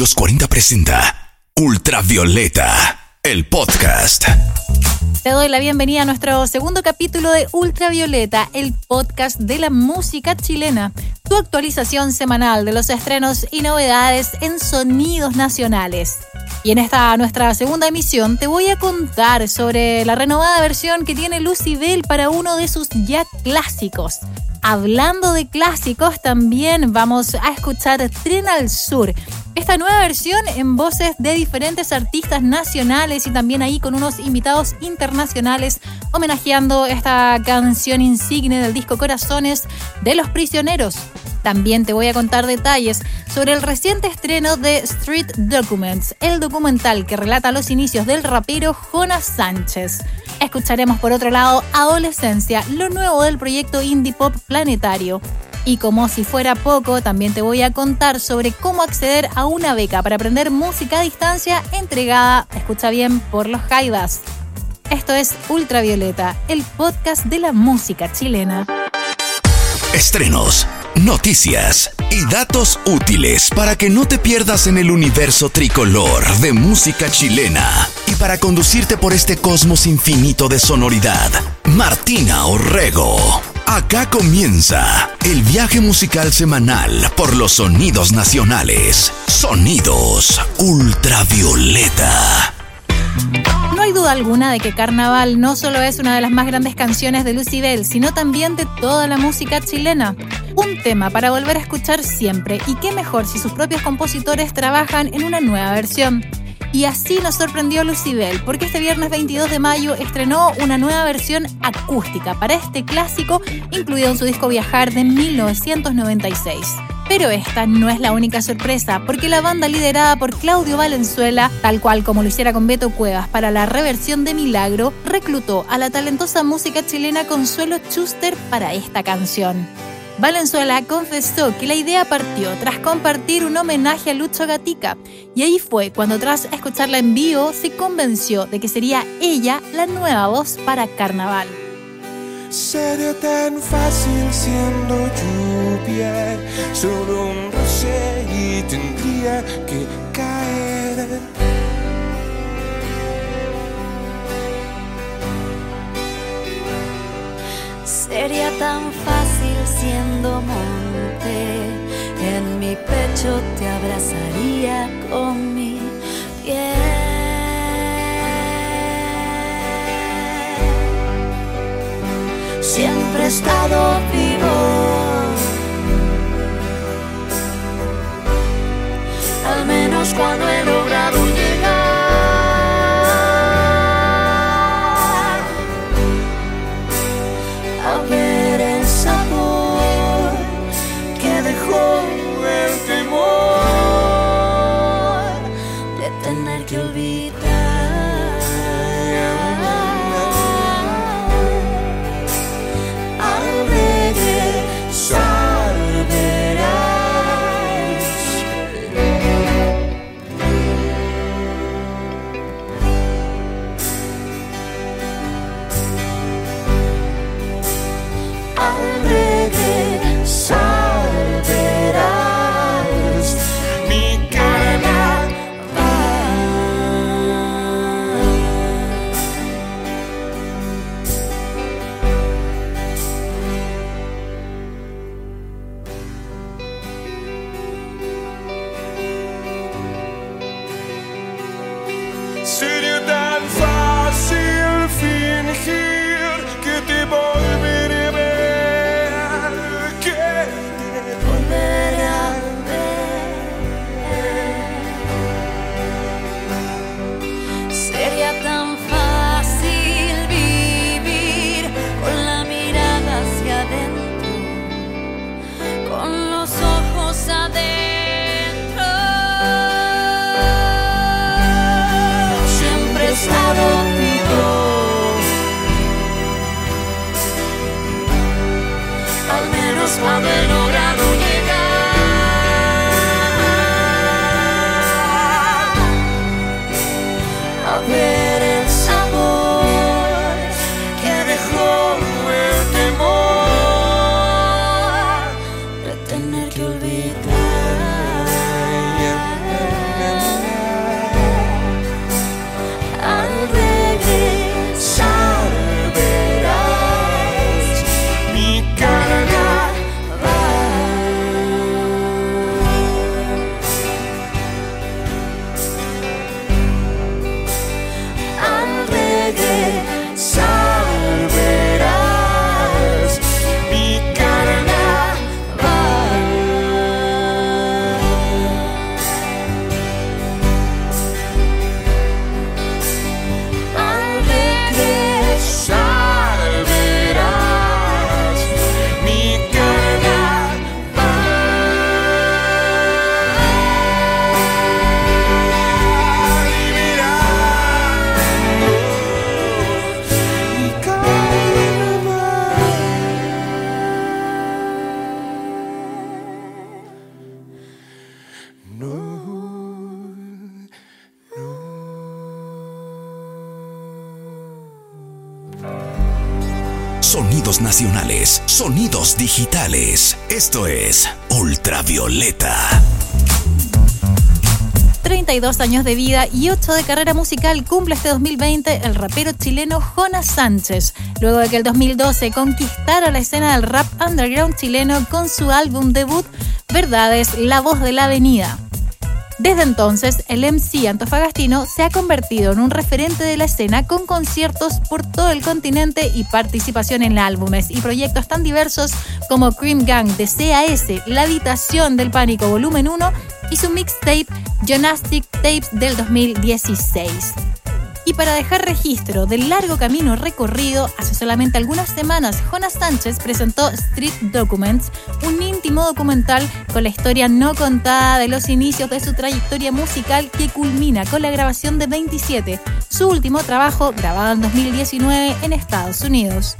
los 40 presenta Ultravioleta, el podcast. Te doy la bienvenida a nuestro segundo capítulo de Ultravioleta, el podcast de la música chilena. Tu actualización semanal de los estrenos y novedades en sonidos nacionales. Y en esta nuestra segunda emisión te voy a contar sobre la renovada versión que tiene Lucy Bell para uno de sus ya clásicos. Hablando de clásicos, también vamos a escuchar Tren al Sur. Esta nueva versión en voces de diferentes artistas nacionales y también ahí con unos invitados internacionales homenajeando esta canción insigne del disco Corazones de los Prisioneros. También te voy a contar detalles sobre el reciente estreno de Street Documents, el documental que relata los inicios del rapero Jonas Sánchez. Escucharemos por otro lado Adolescencia, lo nuevo del proyecto indie pop planetario. Y como si fuera poco, también te voy a contar sobre cómo acceder a una beca para aprender música a distancia entregada, escucha bien, por los Jaivas. Esto es Ultravioleta, el podcast de la música chilena. Estrenos, noticias y datos útiles para que no te pierdas en el universo tricolor de música chilena y para conducirte por este cosmos infinito de sonoridad. Martina Orrego. Acá comienza el viaje musical semanal por los sonidos nacionales. Sonidos ultravioleta. No hay duda alguna de que Carnaval no solo es una de las más grandes canciones de Lucibel, sino también de toda la música chilena. Un tema para volver a escuchar siempre, y qué mejor si sus propios compositores trabajan en una nueva versión. Y así nos sorprendió Lucibel, porque este viernes 22 de mayo estrenó una nueva versión acústica para este clásico, incluido en su disco Viajar de 1996. Pero esta no es la única sorpresa, porque la banda liderada por Claudio Valenzuela, tal cual como lo hiciera con Beto Cuevas para la reversión de Milagro, reclutó a la talentosa música chilena Consuelo Schuster para esta canción. Valenzuela confesó que la idea partió tras compartir un homenaje a Lucho Gatica, y ahí fue cuando tras escucharla en vivo se convenció de que sería ella la nueva voz para Carnaval. Sería tan fácil siendo lluvia, solo un roce y tendría que estado Nacionales, sonidos digitales. Esto es Ultravioleta. 32 años de vida y 8 de carrera musical cumple este 2020 el rapero chileno Jonas Sánchez, luego de que el 2012 conquistara la escena del rap underground chileno con su álbum debut Verdades, la voz de la avenida. Desde entonces, el MC antofagastino se ha convertido en un referente de la escena con conciertos por todo el continente y participación en álbumes y proyectos tan diversos como Cream Gang de CAS, La Habitación del Pánico Volumen 1 y su mixtape Gymnastic Tapes del 2016. Y para dejar registro del largo camino recorrido, hace solamente algunas semanas Jonas Sánchez presentó Street Documents, un íntimo documental con la historia no contada de los inicios de su trayectoria musical que culmina con la grabación de 27, su último trabajo grabado en 2019 en Estados Unidos.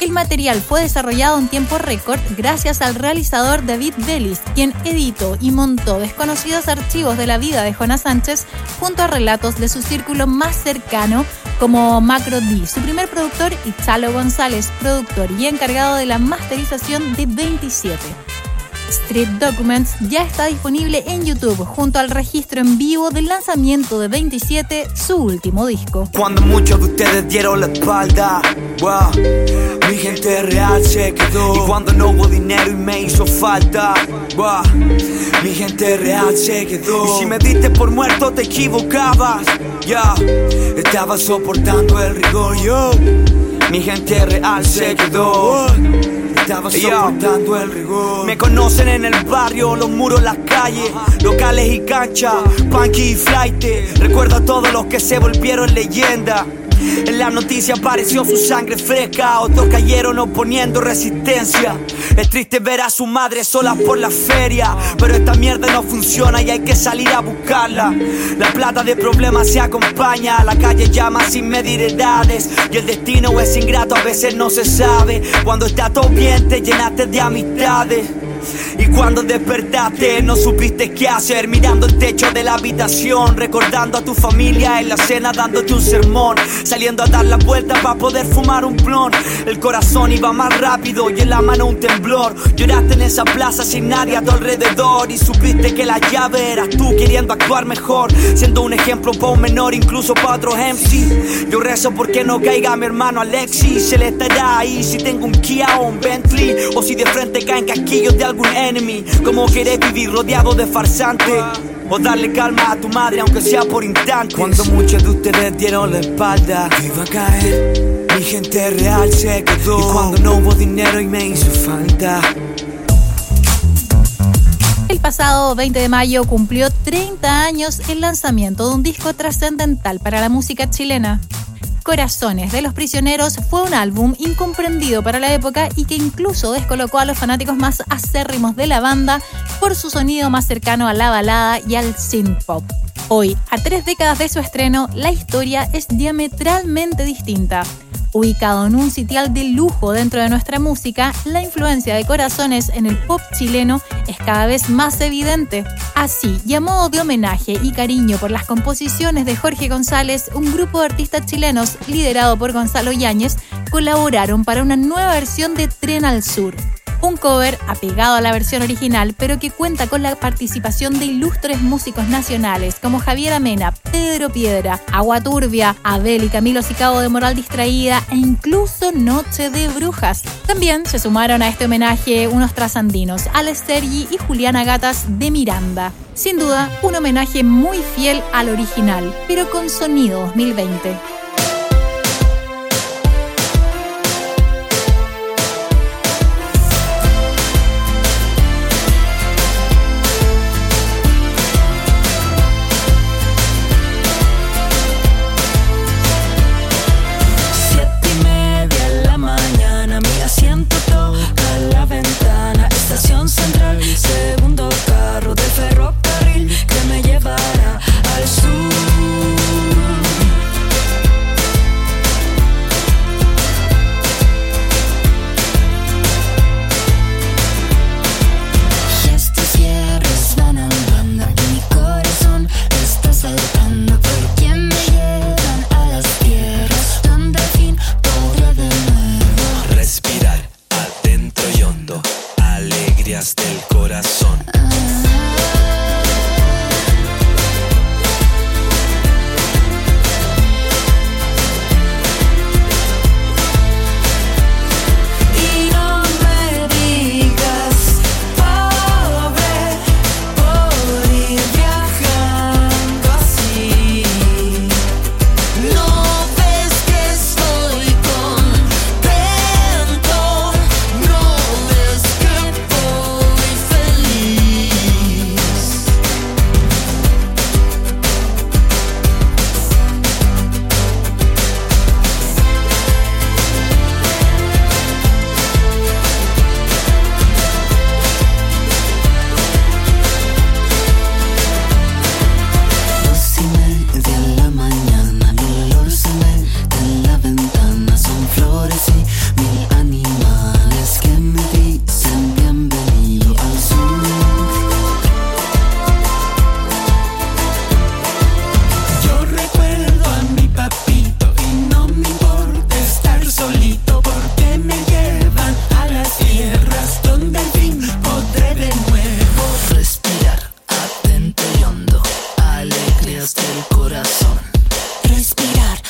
El material fue desarrollado en tiempo récord gracias al realizador David Bellis, quien editó y montó desconocidos archivos de la vida de Jonas Sánchez junto a relatos de su círculo más cercano como Macro D, su primer productor, y Chalo González, productor y encargado de la masterización de 27. Street Documents ya está disponible en YouTube junto al registro en vivo del lanzamiento de 27, su último disco. Cuando muchos de ustedes dieron la espalda, mi gente real se quedó. Y cuando no hubo dinero y me hizo falta, mi gente real se quedó. Y si me diste por muerto te equivocabas, ya, estaba soportando el rigor. Mi gente real se quedó. Estaba soportando el rigor. Me conocen en el barrio, los muros, las calles, locales y canchas, punky y flight. Recuerdo a todos los que se volvieron leyenda. En la noticia apareció su sangre fresca, otros cayeron oponiendo resistencia. Es triste ver a su madre sola por la feria, pero esta mierda no funciona y hay que salir a buscarla. La plata de problemas se acompaña, la calle llama sin medir edades y el destino es ingrato, a veces no se sabe. Cuando está todo bien te llenaste de amistades. Y cuando despertaste no supiste qué hacer. Mirando el techo de la habitación Recordando a tu familia en la cena dándote un sermón. Saliendo a dar la vuelta para poder fumar un blon. El corazón iba más rápido y en la mano un temblor. Lloraste en esa plaza sin nadie a tu alrededor. Y supiste que la llave eras tú queriendo actuar mejor. Siendo un ejemplo para un menor incluso para otros MC Yo rezo porque no caiga mi hermano Alexis. Él estará ahí si tengo un Kia o un Bentley. O si de frente caen casquillos de algún enemy. Como querés vivir rodeado de farsantes. O darle calma a tu madre aunque sea por instantes. Cuando muchos de ustedes dieron la espalda yo Iba a caer, mi gente real se quedó. Y cuando no hubo dinero y me hizo falta. El pasado 20 de mayo cumplió 30 años el lanzamiento de un disco trascendental para la música chilena. Corazones de los Prisioneros fue un álbum incomprendido para la época y que incluso descolocó a los fanáticos más acérrimos de la banda por su sonido más cercano a la balada y al synth pop. Hoy, a tres décadas de su estreno, la historia es diametralmente distinta. Ubicado en un sitial de lujo dentro de nuestra música, la influencia de Corazones en el pop chileno es cada vez más evidente. Así, y a modo de homenaje y cariño por las composiciones de Jorge González, un grupo de artistas chilenos liderado por Gonzalo Yáñez colaboraron para una nueva versión de Tren al Sur. Un cover apegado a la versión original, pero que cuenta con la participación de ilustres músicos nacionales como Javier Amena, Pedro Piedra, Agua Turbia, Abel y Camilo Sicabo de Moral Distraída e incluso Noche de Brujas. También se sumaron a este homenaje unos trasandinos, Alex Sergi y Juliana Gatas de Miranda. Sin duda, un homenaje muy fiel al original, pero con sonido 2020. Del corazón. Respirar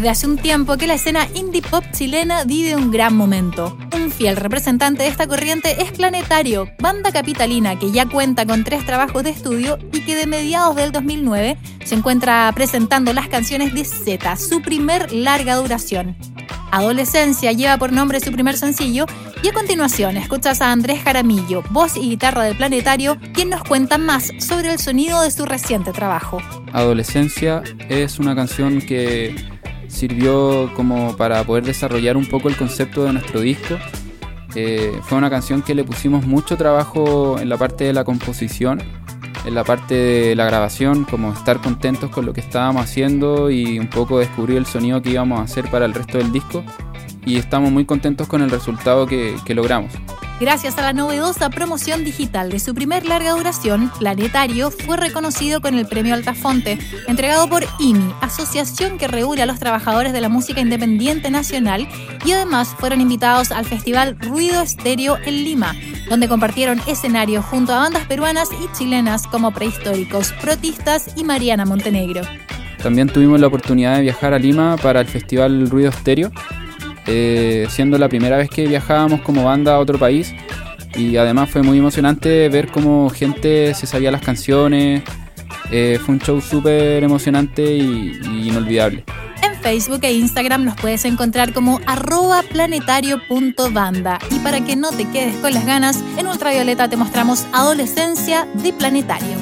Desde hace un tiempo que la escena indie pop chilena vive un gran momento. Un fiel representante de esta corriente es Planetario, banda capitalina que ya cuenta con tres trabajos de estudio y que de mediados del 2009 se encuentra presentando las canciones de Z, su primer larga duración. Adolescencia lleva por nombre su primer sencillo y a continuación escuchas a Andrés Jaramillo, voz y guitarra de Planetario, quien nos cuenta más sobre el sonido de su reciente trabajo. Adolescencia es una canción que sirvió como para poder desarrollar un poco el concepto de nuestro disco. Eh, fue una canción que le pusimos mucho trabajo en la parte de la composición, en la parte de la grabación, como estar contentos con lo que estábamos haciendo y un poco descubrir el sonido que íbamos a hacer para el resto del disco. Y estamos muy contentos con el resultado que, que logramos. Gracias a la novedosa promoción digital de su primer larga duración, Planetario fue reconocido con el premio Altafonte, entregado por IMI, asociación que regula a los trabajadores de la música independiente nacional, y además fueron invitados al festival Ruido Estéreo en Lima, donde compartieron escenario junto a bandas peruanas y chilenas como Prehistóricos, Protistas y Mariana Montenegro. También tuvimos la oportunidad de viajar a Lima para el festival Ruido Estéreo, eh, siendo la primera vez que viajábamos como banda a otro país. Y además fue muy emocionante ver cómo gente se sabía las canciones. Eh, fue un show súper emocionante y, inolvidable. En Facebook e Instagram nos puedes encontrar como arroba planetario.banda. Y para que no te quedes con las ganas, en Ultravioleta te mostramos Adolescencia de Planetario.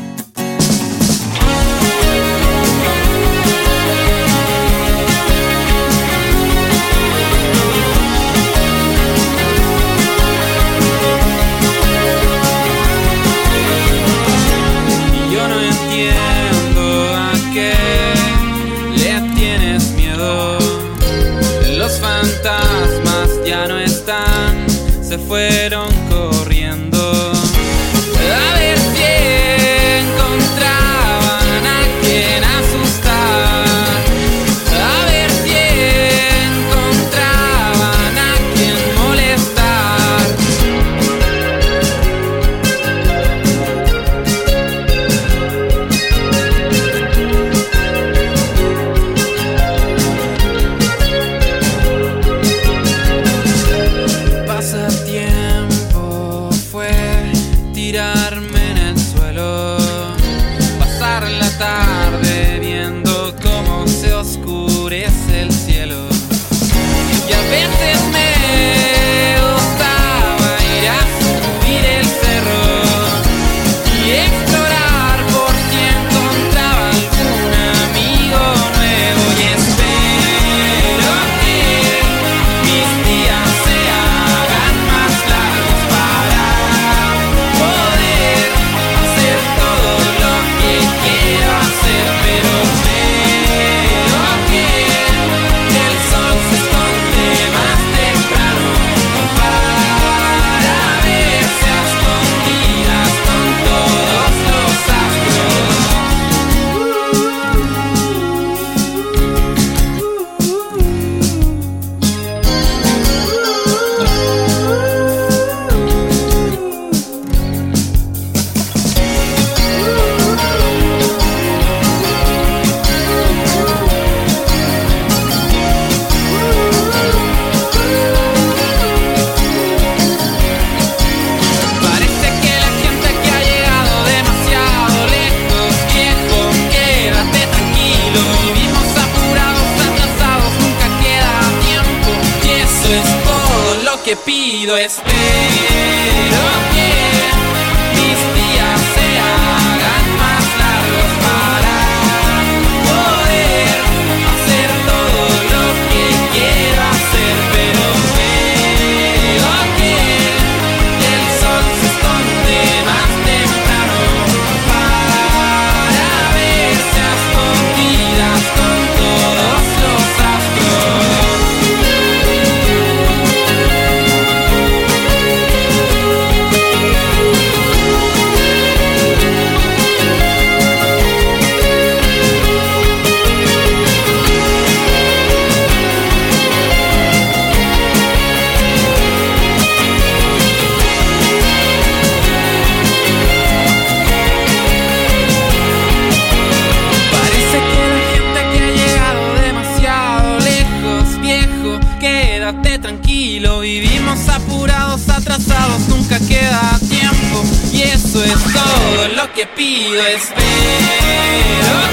quédate tranquilo. Vivimos apurados, atrasados, nunca queda tiempo. Y eso es todo lo que pido. Espero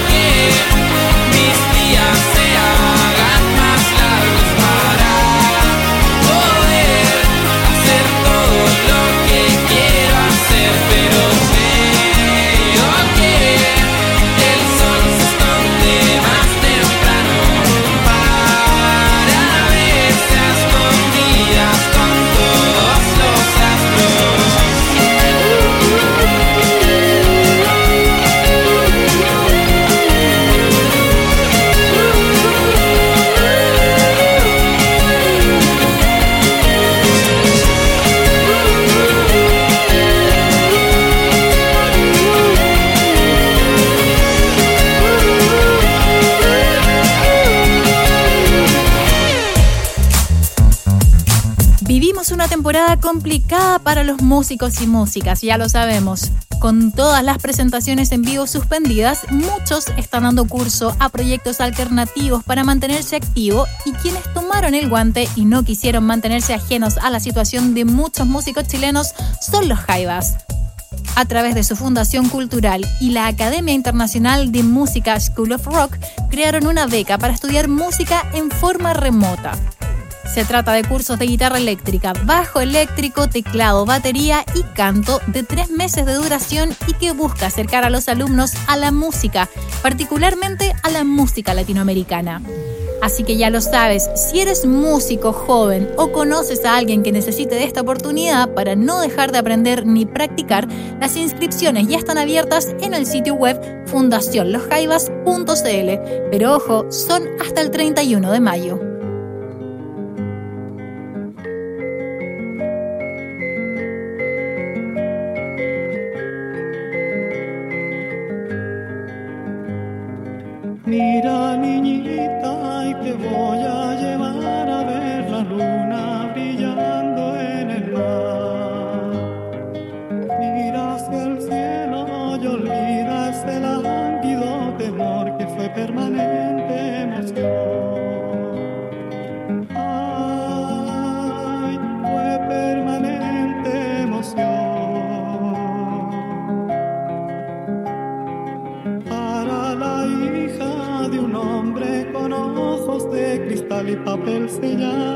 que mis días sean. temporada complicada para los músicos y músicas, ya lo sabemos. Con todas las presentaciones en vivo suspendidas, muchos están dando curso a proyectos alternativos para mantenerse activo y quienes tomaron el guante y no quisieron mantenerse ajenos a la situación de muchos músicos chilenos son los Jaivas. A través de su Fundación Cultural y la Academia Internacional de Música School of Rock, crearon una beca para estudiar música en forma remota. Se trata de cursos de guitarra eléctrica, bajo eléctrico, teclado, batería y canto de tres meses de duración y que busca acercar a los alumnos a la música, particularmente a la música latinoamericana. Así que ya lo sabes, si eres músico joven o conoces a alguien que necesite de esta oportunidad para no dejar de aprender ni practicar, las inscripciones ya están abiertas en el sitio web fundacionlosjaivas.cl. Pero ojo, son hasta el 31 de mayo. Papel sellado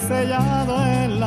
sellado en la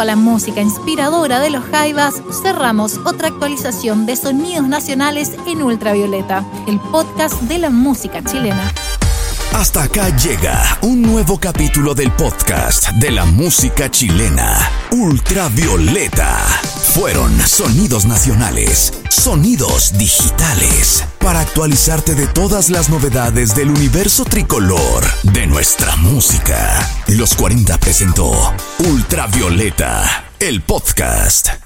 a la música inspiradora de los Jaivas, cerramos otra actualización de Sonidos Nacionales en Ultravioleta, el podcast de la música chilena. Hasta acá llega un nuevo capítulo del podcast de la música chilena, Ultravioleta. Fueron sonidos nacionales, sonidos digitales, para actualizarte de todas las novedades del universo tricolor de nuestra música. Los 40 presentó Ultravioleta, el podcast.